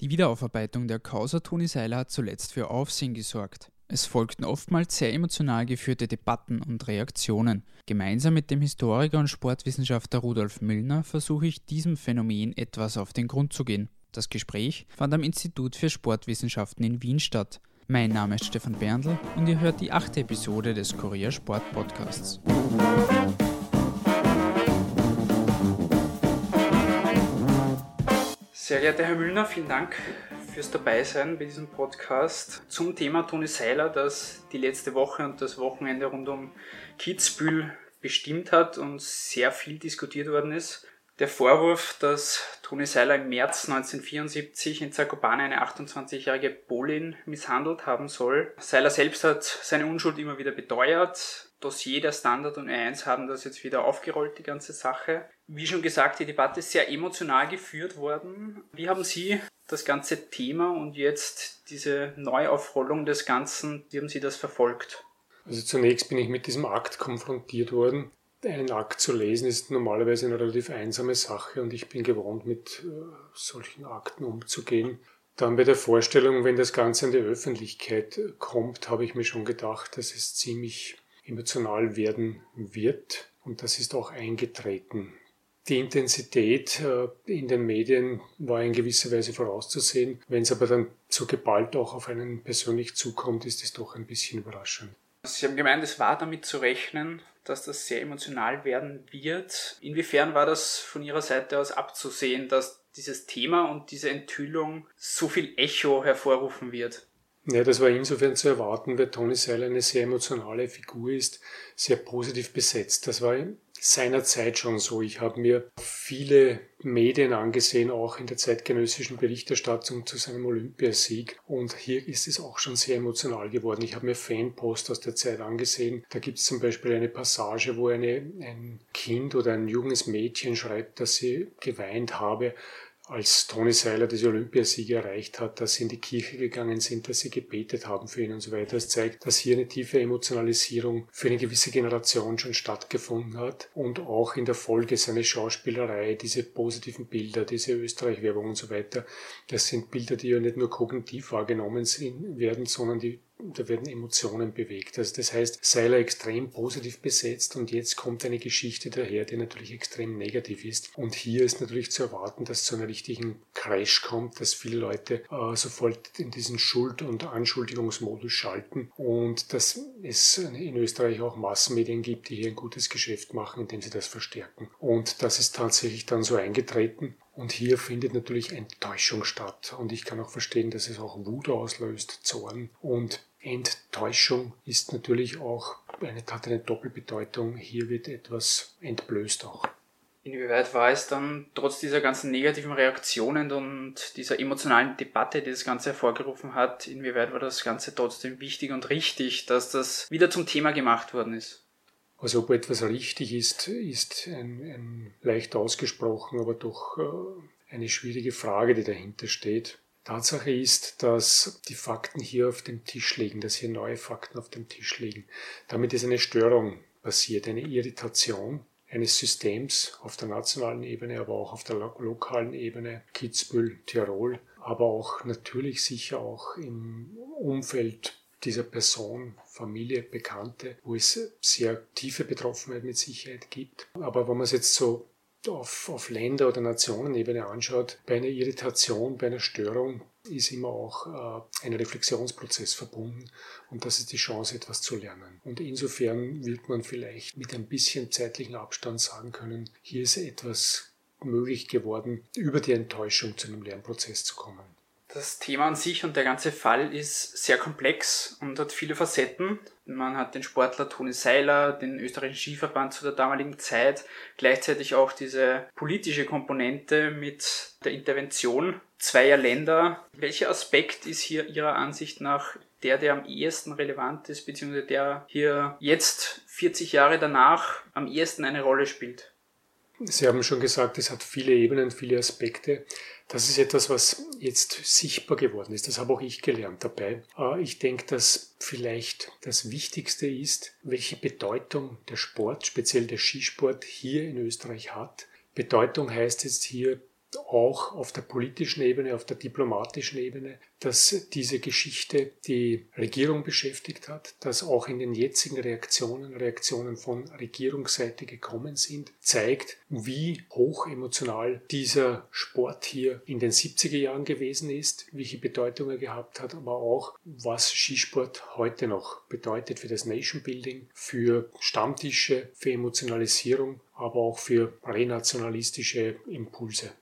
Die Wiederaufarbeitung der Causa Toni Seiler hat zuletzt für Aufsehen gesorgt. Es folgten oftmals sehr emotional geführte Debatten und Reaktionen. Gemeinsam mit dem Historiker und Sportwissenschaftler Rudolf Müllner versuche ich diesem Phänomen etwas auf den Grund zu gehen. Das Gespräch fand am Institut für Sportwissenschaften in Wien statt. Mein Name ist Stefan Berndl und ihr hört die achte Episode des Kurier Sport Podcasts. Sehr geehrter Herr Müllner, vielen Dank fürs Dabeisein bei diesem Podcast zum Thema Toni Seiler, das die letzte Woche und das Wochenende rund um Kitzbühel bestimmt hat und sehr viel diskutiert worden ist. Der Vorwurf, dass Toni Seiler im März 1974 in Zakopane eine 28-jährige Polin misshandelt haben soll. Seiler selbst hat seine Unschuld immer wieder beteuert. Dossier der Standard und E1 haben das jetzt wieder aufgerollt, die ganze Sache. Wie schon gesagt, die Debatte ist sehr emotional geführt worden. Wie haben Sie das ganze Thema und jetzt diese Neuaufrollung des Ganzen, wie haben Sie das verfolgt? Also zunächst bin ich mit diesem Akt konfrontiert worden. Einen Akt zu lesen ist normalerweise eine relativ einsame Sache und ich bin gewohnt, mit äh, solchen Akten umzugehen. Dann bei der Vorstellung, wenn das Ganze an die Öffentlichkeit kommt, habe ich mir schon gedacht, dass es ziemlich emotional werden wird. Und das ist auch eingetreten. Die Intensität äh, in den Medien war in gewisser Weise vorauszusehen. Wenn es aber dann so geballt auch auf einen persönlich zukommt, ist es doch ein bisschen überraschend. Sie haben gemeint, es war damit zu rechnen, dass das sehr emotional werden wird. Inwiefern war das von Ihrer Seite aus abzusehen, dass dieses Thema und diese Enthüllung so viel Echo hervorrufen wird? Ja, das war insofern zu erwarten, weil Tony Seiler eine sehr emotionale Figur ist, sehr positiv besetzt. Das war seinerzeit schon so. Ich habe mir viele Medien angesehen, auch in der zeitgenössischen Berichterstattung zu seinem Olympiasieg. Und hier ist es auch schon sehr emotional geworden. Ich habe mir Fanpost aus der Zeit angesehen. Da gibt es zum Beispiel eine Passage, wo eine, ein Kind oder ein junges Mädchen schreibt, dass sie geweint habe als Toni Seiler diese Olympiasiege erreicht hat, dass sie in die Kirche gegangen sind, dass sie gebetet haben für ihn und so weiter. Das zeigt, dass hier eine tiefe Emotionalisierung für eine gewisse Generation schon stattgefunden hat und auch in der Folge seine Schauspielerei, diese positiven Bilder, diese Österreich-Werbung und so weiter, das sind Bilder, die ja nicht nur kognitiv wahrgenommen werden, sondern die da werden Emotionen bewegt. Also das heißt, Seiler extrem positiv besetzt und jetzt kommt eine Geschichte daher, die natürlich extrem negativ ist. Und hier ist natürlich zu erwarten, dass zu einem richtigen Crash kommt, dass viele Leute äh, sofort in diesen Schuld- und Anschuldigungsmodus schalten und dass es in Österreich auch Massenmedien gibt, die hier ein gutes Geschäft machen, indem sie das verstärken. Und das ist tatsächlich dann so eingetreten. Und hier findet natürlich Enttäuschung statt. Und ich kann auch verstehen, dass es auch Wut auslöst, Zorn. Und Enttäuschung ist natürlich auch eine, hat eine Doppelbedeutung. Hier wird etwas entblößt auch. Inwieweit war es dann trotz dieser ganzen negativen Reaktionen und dieser emotionalen Debatte, die das Ganze hervorgerufen hat, inwieweit war das Ganze trotzdem wichtig und richtig, dass das wieder zum Thema gemacht worden ist? Also ob etwas richtig ist, ist ein, ein leicht ausgesprochen, aber doch äh, eine schwierige Frage, die dahinter steht. Tatsache ist, dass die Fakten hier auf dem Tisch liegen, dass hier neue Fakten auf dem Tisch liegen. Damit ist eine Störung passiert, eine Irritation eines Systems auf der nationalen Ebene, aber auch auf der lo lokalen Ebene, Kitzbühel, Tirol, aber auch natürlich sicher auch im Umfeld dieser Person, Familie, Bekannte, wo es sehr tiefe Betroffenheit mit Sicherheit gibt. Aber wenn man es jetzt so auf, auf Länder- oder Nationenebene anschaut, bei einer Irritation, bei einer Störung ist immer auch äh, ein Reflexionsprozess verbunden und das ist die Chance, etwas zu lernen. Und insofern wird man vielleicht mit ein bisschen zeitlichen Abstand sagen können, hier ist etwas möglich geworden, über die Enttäuschung zu einem Lernprozess zu kommen. Das Thema an sich und der ganze Fall ist sehr komplex und hat viele Facetten. Man hat den Sportler Toni Seiler, den österreichischen Skiverband zu der damaligen Zeit, gleichzeitig auch diese politische Komponente mit der Intervention zweier Länder. Welcher Aspekt ist hier Ihrer Ansicht nach der, der am ehesten relevant ist, beziehungsweise der hier jetzt 40 Jahre danach am ehesten eine Rolle spielt? Sie haben schon gesagt, es hat viele Ebenen, viele Aspekte. Das ist etwas, was jetzt sichtbar geworden ist. Das habe auch ich gelernt dabei. Äh, ich denke, dass vielleicht das Wichtigste ist, welche Bedeutung der Sport, speziell der Skisport, hier in Österreich hat. Bedeutung heißt jetzt hier auch auf der politischen Ebene, auf der diplomatischen Ebene, dass diese Geschichte die Regierung beschäftigt hat, dass auch in den jetzigen Reaktionen, Reaktionen von Regierungsseite gekommen sind, zeigt, wie hoch emotional dieser Sport hier in den 70er Jahren gewesen ist, welche Bedeutung er gehabt hat, aber auch, was Skisport heute noch bedeutet für das Nation Building, für Stammtische, für Emotionalisierung, aber auch für renationalistische Impulse.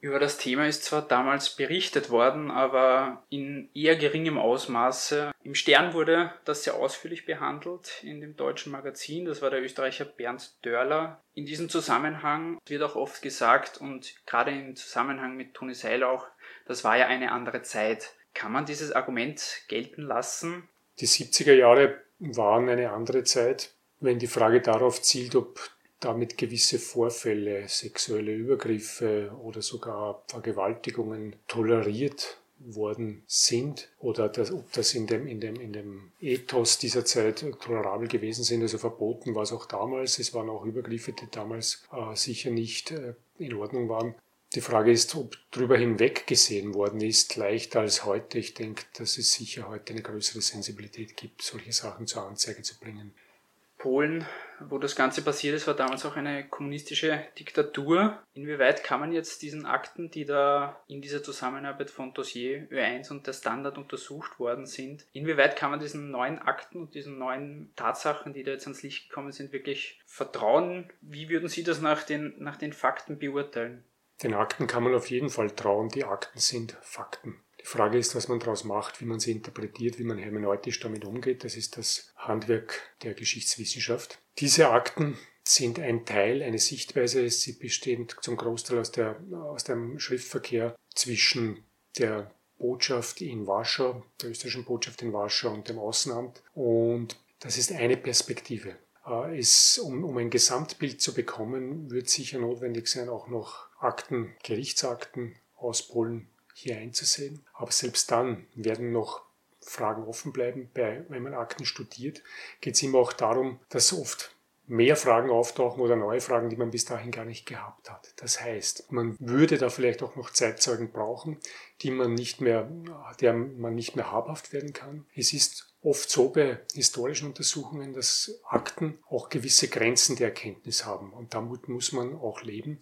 Über das Thema ist zwar damals berichtet worden, aber in eher geringem Ausmaße. Im Stern wurde das sehr ausführlich behandelt in dem deutschen Magazin. Das war der Österreicher Bernd Dörler. In diesem Zusammenhang wird auch oft gesagt und gerade im Zusammenhang mit Toni Seil auch, das war ja eine andere Zeit. Kann man dieses Argument gelten lassen? Die 70er Jahre waren eine andere Zeit. Wenn die Frage darauf zielt, ob damit gewisse Vorfälle, sexuelle Übergriffe oder sogar Vergewaltigungen toleriert worden sind oder das, ob das in dem, in, dem, in dem Ethos dieser Zeit tolerabel gewesen sind, also verboten war es auch damals. Es waren auch Übergriffe, die damals äh, sicher nicht äh, in Ordnung waren. Die Frage ist, ob darüber hinweg gesehen worden ist, leichter als heute. Ich denke, dass es sicher heute eine größere Sensibilität gibt, solche Sachen zur Anzeige zu bringen. Polen, wo das Ganze passiert ist, war damals auch eine kommunistische Diktatur. Inwieweit kann man jetzt diesen Akten, die da in dieser Zusammenarbeit von Dossier Ö1 und der Standard untersucht worden sind, inwieweit kann man diesen neuen Akten und diesen neuen Tatsachen, die da jetzt ans Licht gekommen sind, wirklich vertrauen? Wie würden Sie das nach den, nach den Fakten beurteilen? Den Akten kann man auf jeden Fall trauen. Die Akten sind Fakten. Die Frage ist, was man daraus macht, wie man sie interpretiert, wie man hermeneutisch damit umgeht. Das ist das Handwerk der Geschichtswissenschaft. Diese Akten sind ein Teil, eine Sichtweise. Sie bestehen zum Großteil aus, der, aus dem Schriftverkehr zwischen der Botschaft in Warschau, der österreichischen Botschaft in Warschau und dem Außenamt. Und das ist eine Perspektive. Äh, es, um, um ein Gesamtbild zu bekommen, wird sicher notwendig sein, auch noch Akten, Gerichtsakten aus Polen hier einzusehen. Aber selbst dann werden noch Fragen offen bleiben. Bei, wenn man Akten studiert, geht es immer auch darum, dass oft mehr Fragen auftauchen oder neue Fragen, die man bis dahin gar nicht gehabt hat. Das heißt, man würde da vielleicht auch noch Zeitzeugen brauchen, die man nicht mehr, der man nicht mehr habhaft werden kann. Es ist oft so bei historischen Untersuchungen, dass Akten auch gewisse Grenzen der Erkenntnis haben und damit muss man auch leben.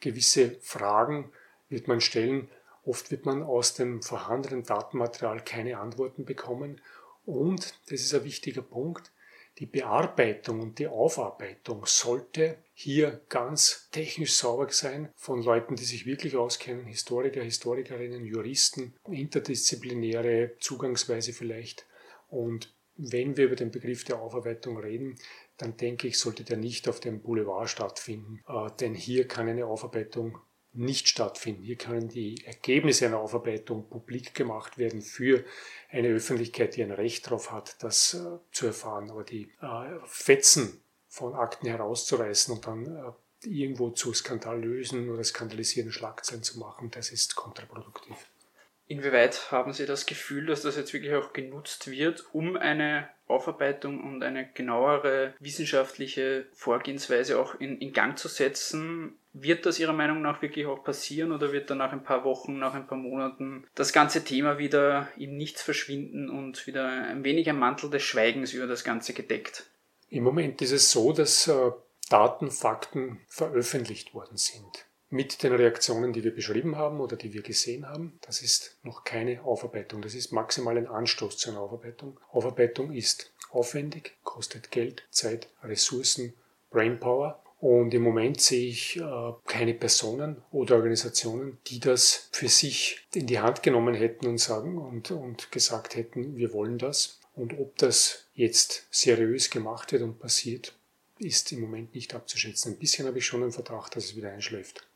Gewisse Fragen wird man stellen, Oft wird man aus dem vorhandenen Datenmaterial keine Antworten bekommen. Und, das ist ein wichtiger Punkt, die Bearbeitung und die Aufarbeitung sollte hier ganz technisch sauber sein von Leuten, die sich wirklich auskennen, Historiker, Historikerinnen, Juristen, interdisziplinäre Zugangsweise vielleicht. Und wenn wir über den Begriff der Aufarbeitung reden, dann denke ich, sollte der nicht auf dem Boulevard stattfinden, äh, denn hier kann eine Aufarbeitung nicht stattfinden. Hier können die Ergebnisse einer Aufarbeitung publik gemacht werden für eine Öffentlichkeit, die ein Recht darauf hat, das äh, zu erfahren. Aber die äh, Fetzen von Akten herauszureißen und dann äh, irgendwo zu skandalösen oder skandalisierenden Schlagzeilen zu machen, das ist kontraproduktiv. Inwieweit haben Sie das Gefühl, dass das jetzt wirklich auch genutzt wird, um eine Aufarbeitung und eine genauere wissenschaftliche Vorgehensweise auch in, in Gang zu setzen? Wird das Ihrer Meinung nach wirklich auch passieren oder wird dann nach ein paar Wochen, nach ein paar Monaten das ganze Thema wieder im Nichts verschwinden und wieder ein wenig ein Mantel des Schweigens über das Ganze gedeckt? Im Moment ist es so, dass äh, Daten, Fakten veröffentlicht worden sind mit den Reaktionen, die wir beschrieben haben oder die wir gesehen haben. Das ist noch keine Aufarbeitung. Das ist maximal ein Anstoß zu einer Aufarbeitung. Aufarbeitung ist aufwendig, kostet Geld, Zeit, Ressourcen, Brainpower. Und im Moment sehe ich äh, keine Personen oder Organisationen, die das für sich in die Hand genommen hätten und sagen und, und gesagt hätten, wir wollen das. Und ob das jetzt seriös gemacht wird und passiert, ist im Moment nicht abzuschätzen. Ein bisschen habe ich schon einen Verdacht, dass es wieder einschläft.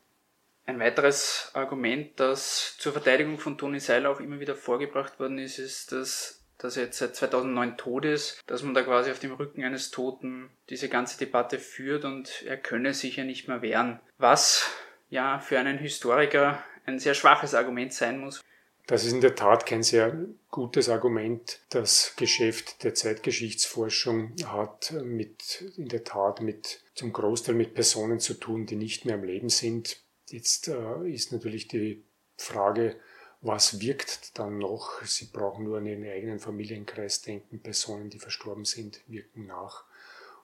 Ein weiteres Argument, das zur Verteidigung von Toni Seiler auch immer wieder vorgebracht worden ist, ist, dass, dass er jetzt seit 2009 tot ist, dass man da quasi auf dem Rücken eines Toten diese ganze Debatte führt und er könne sich ja nicht mehr wehren. Was ja für einen Historiker ein sehr schwaches Argument sein muss. Das ist in der Tat kein sehr gutes Argument. Das Geschäft der Zeitgeschichtsforschung hat mit, in der Tat mit, zum Großteil mit Personen zu tun, die nicht mehr am Leben sind Jetzt äh, ist natürlich die Frage, was wirkt dann noch? Sie brauchen nur an Ihren eigenen Familienkreis denken. Personen, die verstorben sind, wirken nach.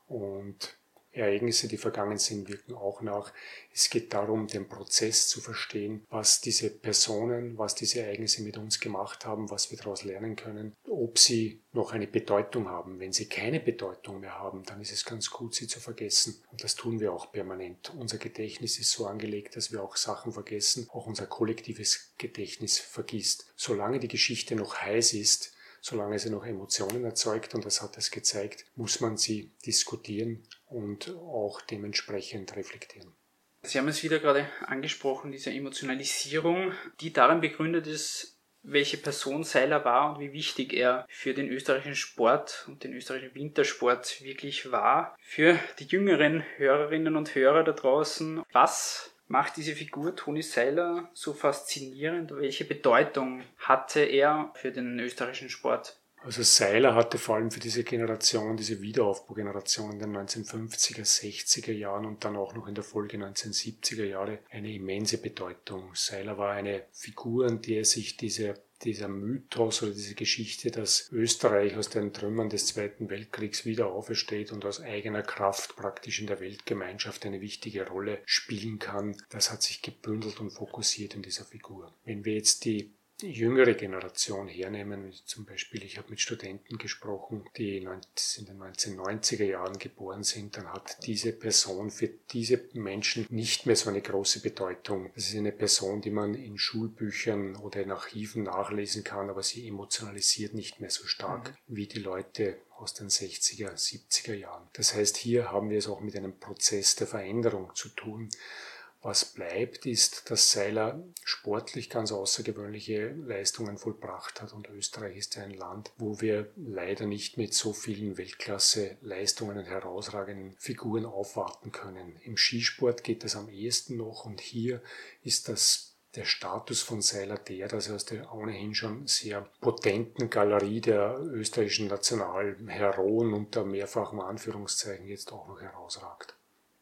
Und Ereignisse, die vergangen sind, wirken auch nach. Es geht darum, den Prozess zu verstehen, was diese Personen, was diese Ereignisse mit uns gemacht haben, was wir daraus lernen können, ob sie noch eine Bedeutung haben. Wenn sie keine Bedeutung mehr haben, dann ist es ganz gut, sie zu vergessen. Und das tun wir auch permanent. Unser Gedächtnis ist so angelegt, dass wir auch Sachen vergessen. Auch unser kollektives Gedächtnis vergisst. Solange die Geschichte noch heiß ist, solange sie noch Emotionen erzeugt, und das hat es gezeigt, muss man sie diskutieren und auch dementsprechend reflektieren. Sie haben es wieder gerade angesprochen, diese Emotionalisierung, die darin begründet ist, welche Person Seiler war und wie wichtig er für den österreichischen Sport und den österreichischen Wintersport wirklich war. Für die jüngeren Hörerinnen und Hörer da draußen, was macht diese Figur Toni Seiler so faszinierend? Welche Bedeutung hatte er für den österreichischen Sport? Also Seiler hatte vor allem für diese Generation, diese Wiederaufbaugeneration in den 1950er, 60er Jahren und dann auch noch in der Folge 1970er Jahre eine immense Bedeutung. Seiler war eine Figur, an der sich diese dieser Mythos oder diese Geschichte, dass Österreich aus den Trümmern des Zweiten Weltkriegs wieder aufersteht und aus eigener Kraft praktisch in der Weltgemeinschaft eine wichtige Rolle spielen kann, das hat sich gebündelt und fokussiert in dieser Figur. Wenn wir jetzt die die jüngere Generation hernehmen. Zum Beispiel, ich habe mit Studenten gesprochen, die in den 1990er Jahren geboren sind, dann hat diese Person für diese Menschen nicht mehr so eine große Bedeutung. Das ist eine Person, die man in Schulbüchern oder in Archiven nachlesen kann, aber sie emotionalisiert nicht mehr so stark mhm. wie die Leute aus den 60er, 70er Jahren. Das heißt, hier haben wir es auch mit einem Prozess der Veränderung zu tun. Was bleibt, ist, dass Seiler sportlich ganz außergewöhnliche Leistungen vollbracht hat und Österreich ist ein Land, wo wir leider nicht mit so vielen Weltklasse-Leistungen und herausragenden Figuren aufwarten können. Im Skisport geht das am ehesten noch und hier ist das der Status von Seiler der, dass er aus der ohnehin schon sehr potenten Galerie der österreichischen Nationalheroen unter mehrfachen Anführungszeichen jetzt auch noch herausragt.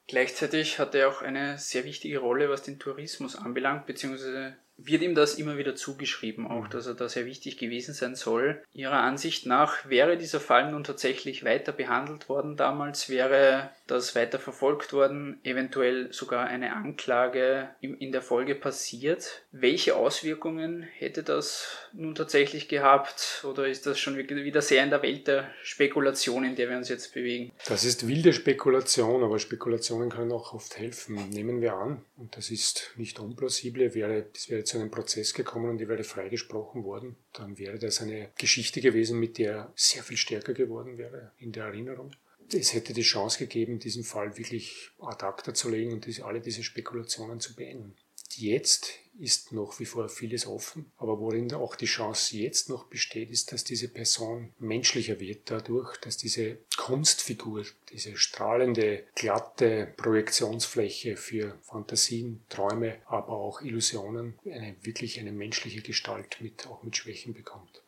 Gleichzeitig hat er auch eine sehr wichtige Rolle, was den Tourismus anbelangt, beziehungsweise wird ihm das immer wieder zugeschrieben, auch mhm. dass er da sehr wichtig gewesen sein soll. Ihrer Ansicht nach wäre dieser Fall nun tatsächlich weiter behandelt worden damals, wäre das weiter verfolgt worden, eventuell sogar eine Anklage in der Folge passiert. Welche Auswirkungen hätte das nun tatsächlich gehabt oder ist das schon wieder sehr in der Welt der Spekulation, in der wir uns jetzt bewegen? Das ist wilde Spekulation, aber Spekulationen können auch oft helfen. Nehmen wir an, und das ist nicht unplausibel, wäre, das wäre zu einem Prozess gekommen und die wäre freigesprochen worden, dann wäre das eine Geschichte gewesen, mit der sehr viel stärker geworden wäre in der Erinnerung. Es hätte die Chance gegeben, diesen Fall wirklich ad acta zu legen und diese, alle diese Spekulationen zu beenden. Jetzt ist noch wie vor vieles offen, aber worin auch die Chance jetzt noch besteht, ist, dass diese Person menschlicher wird dadurch, dass diese Kunstfigur, diese strahlende, glatte Projektionsfläche für Fantasien, Träume, aber auch Illusionen, eine wirklich eine menschliche Gestalt mit, auch mit Schwächen bekommt.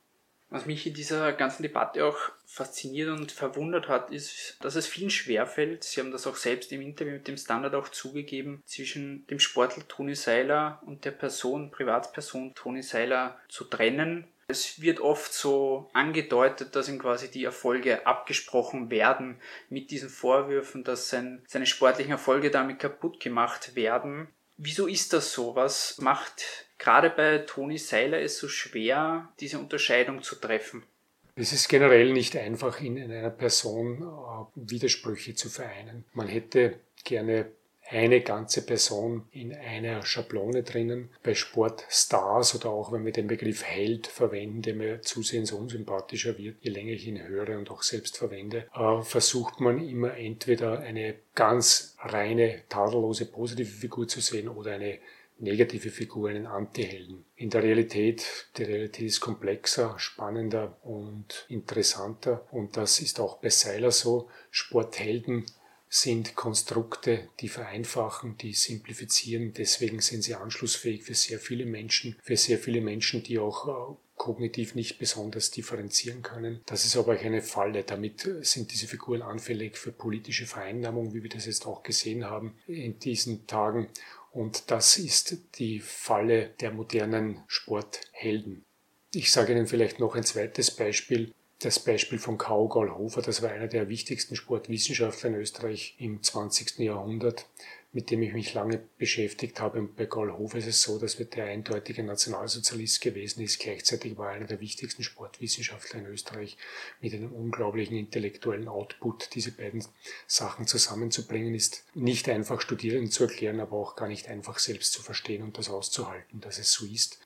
Was mich in dieser ganzen Debatte auch fasziniert und verwundert hat, ist, dass es vielen schwerfällt, Sie haben das auch selbst im Interview mit dem Standard auch zugegeben, zwischen dem Sportler Toni Seiler und der Person, Privatperson Toni Seiler zu trennen. Es wird oft so angedeutet, dass ihm quasi die Erfolge abgesprochen werden mit diesen Vorwürfen, dass sein, seine sportlichen Erfolge damit kaputt gemacht werden. Wieso ist das so? Was macht gerade bei Toni Seiler es so schwer, diese Unterscheidung zu treffen? Es ist generell nicht einfach, in einer Person äh, Widersprüche zu vereinen. Man hätte gerne eine ganze Person in einer Schablone drinnen. Bei Sportstars oder auch wenn wir den Begriff Held verwenden, der mir zusehends unsympathischer wird, je länger ich ihn höre und auch selbst verwende, äh, versucht man immer entweder eine ganz reine, tadellose positive Figur zu sehen oder eine negative Figur, einen Antihelden. In der Realität, die Realität ist komplexer, spannender und interessanter und das ist auch bei Seiler so. Sporthelden sind Konstrukte, die vereinfachen, die simplifizieren. Deswegen sind sie anschlussfähig für sehr viele Menschen, für sehr viele Menschen, die auch äh, kognitiv nicht besonders differenzieren können. Das ist aber auch eine Falle. Damit sind diese Figuren anfällig für politische Vereinnahmung, wie wir das jetzt auch gesehen haben in diesen Tagen. Und das ist die Falle der modernen Sporthelden. Ich sage Ihnen vielleicht noch ein zweites Beispiel. Das Beispiel von Karl Gallhofer, das war einer der wichtigsten Sportwissenschaftler in Österreich im 20. Jahrhundert mit dem ich mich lange beschäftigt habe. Und bei Hofer ist es so, dass er der eindeutige Nationalsozialist gewesen ist. Gleichzeitig war er einer der wichtigsten Sportwissenschaftler in Österreich mit einem unglaublichen intellektuellen Output. Diese beiden Sachen zusammenzubringen ist nicht einfach Studierenden zu erklären, aber auch gar nicht einfach selbst zu verstehen und das auszuhalten, dass es so ist.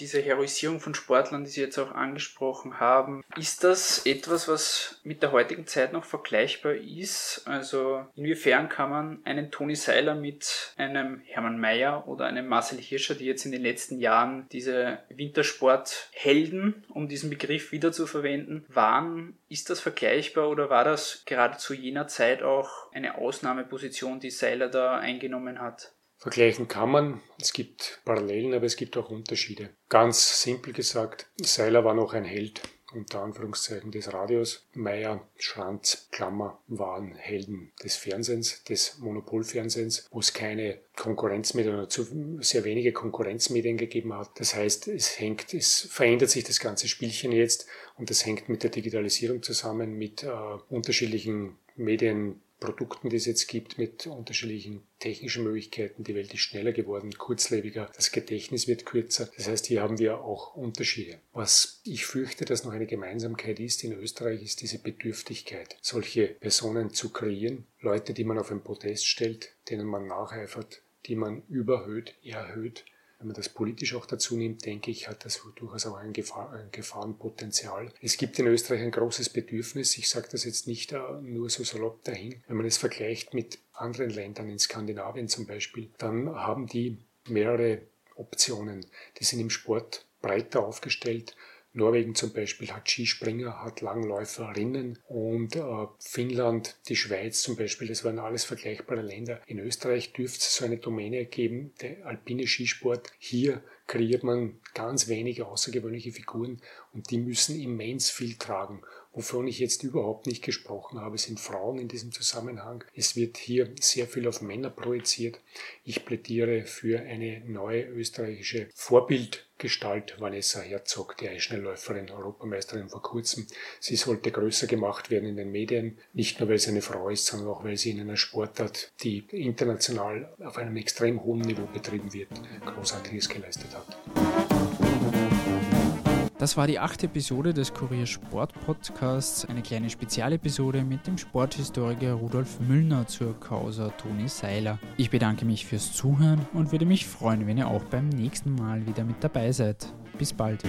Diese Heroisierung von Sportlern, die Sie jetzt auch angesprochen haben, ist das etwas, was mit der heutigen Zeit noch vergleichbar ist? Also inwiefern kann man einen Toni Seiler mit einem Hermann Mayer oder einem Marcel Hirscher, die jetzt in den letzten Jahren diese Wintersporthelden, um diesen Begriff wieder zu verwenden, waren, ist das vergleichbar oder war das gerade zu jener Zeit auch eine Ausnahmeposition, die Seiler da eingenommen hat? Vergleichen kann man, es gibt Parallelen, aber es gibt auch Unterschiede. Ganz simpel gesagt, Seiler war noch ein Held, unter Anführungszeichen des Radios. Meyer, Schranz, Klammer waren Helden des Fernsehens, des Monopolfernsehens, wo es keine Konkurrenzmedien oder zu sehr wenige Konkurrenzmedien gegeben hat. Das heißt, es hängt, es verändert sich das ganze Spielchen jetzt und das hängt mit der Digitalisierung zusammen, mit äh, unterschiedlichen Medien, Produkten, die es jetzt gibt, mit unterschiedlichen technischen Möglichkeiten. Die Welt ist schneller geworden, kurzlebiger, das Gedächtnis wird kürzer. Das heißt, hier haben wir auch Unterschiede. Was ich fürchte, dass noch eine Gemeinsamkeit ist in Österreich, ist diese Bedürftigkeit, solche Personen zu kreieren, Leute, die man auf ein Podest stellt, denen man nacheifert, die man überhöht, erhöht, wenn man das politisch auch dazu nimmt, denke ich, hat das durchaus auch ein, Gefahr, ein Gefahrenpotenzial. Es gibt in Österreich ein großes Bedürfnis, ich sage das jetzt nicht äh, nur so salopp dahin, wenn man es vergleicht mit anderen Ländern, in Skandinavien zum Beispiel, dann haben die mehrere Optionen. Die sind im Sport breiter aufgestellt Norwegen zum Beispiel hat Skispringer, hat Langläuferinnen und äh, Finnland, die Schweiz zum Beispiel, das waren alles vergleichbare Länder. In Österreich dürfte es so eine Domäne geben, der alpine Skisport. Hier kreiert man ganz wenige außergewöhnliche Figuren und die müssen immens viel tragen. Wovon ich jetzt überhaupt nicht gesprochen habe, sind Frauen in diesem Zusammenhang. Es wird hier sehr viel auf Männer projiziert. Ich plädiere für eine neue österreichische Vorbildgestalt, Vanessa Herzog, die Eisschnellläuferin, Europameisterin vor kurzem. Sie sollte größer gemacht werden in den Medien, nicht nur weil sie eine Frau ist, sondern auch weil sie in einer Sportart, die international auf einem extrem hohen Niveau betrieben wird, Großartiges geleistet hat. Das war die achte Episode des Kurier Sport Podcasts, eine kleine Spezialepisode mit dem Sporthistoriker Rudolf Müllner zur Causa Toni Seiler. Ich bedanke mich fürs Zuhören und würde mich freuen, wenn ihr auch beim nächsten Mal wieder mit dabei seid. Bis bald.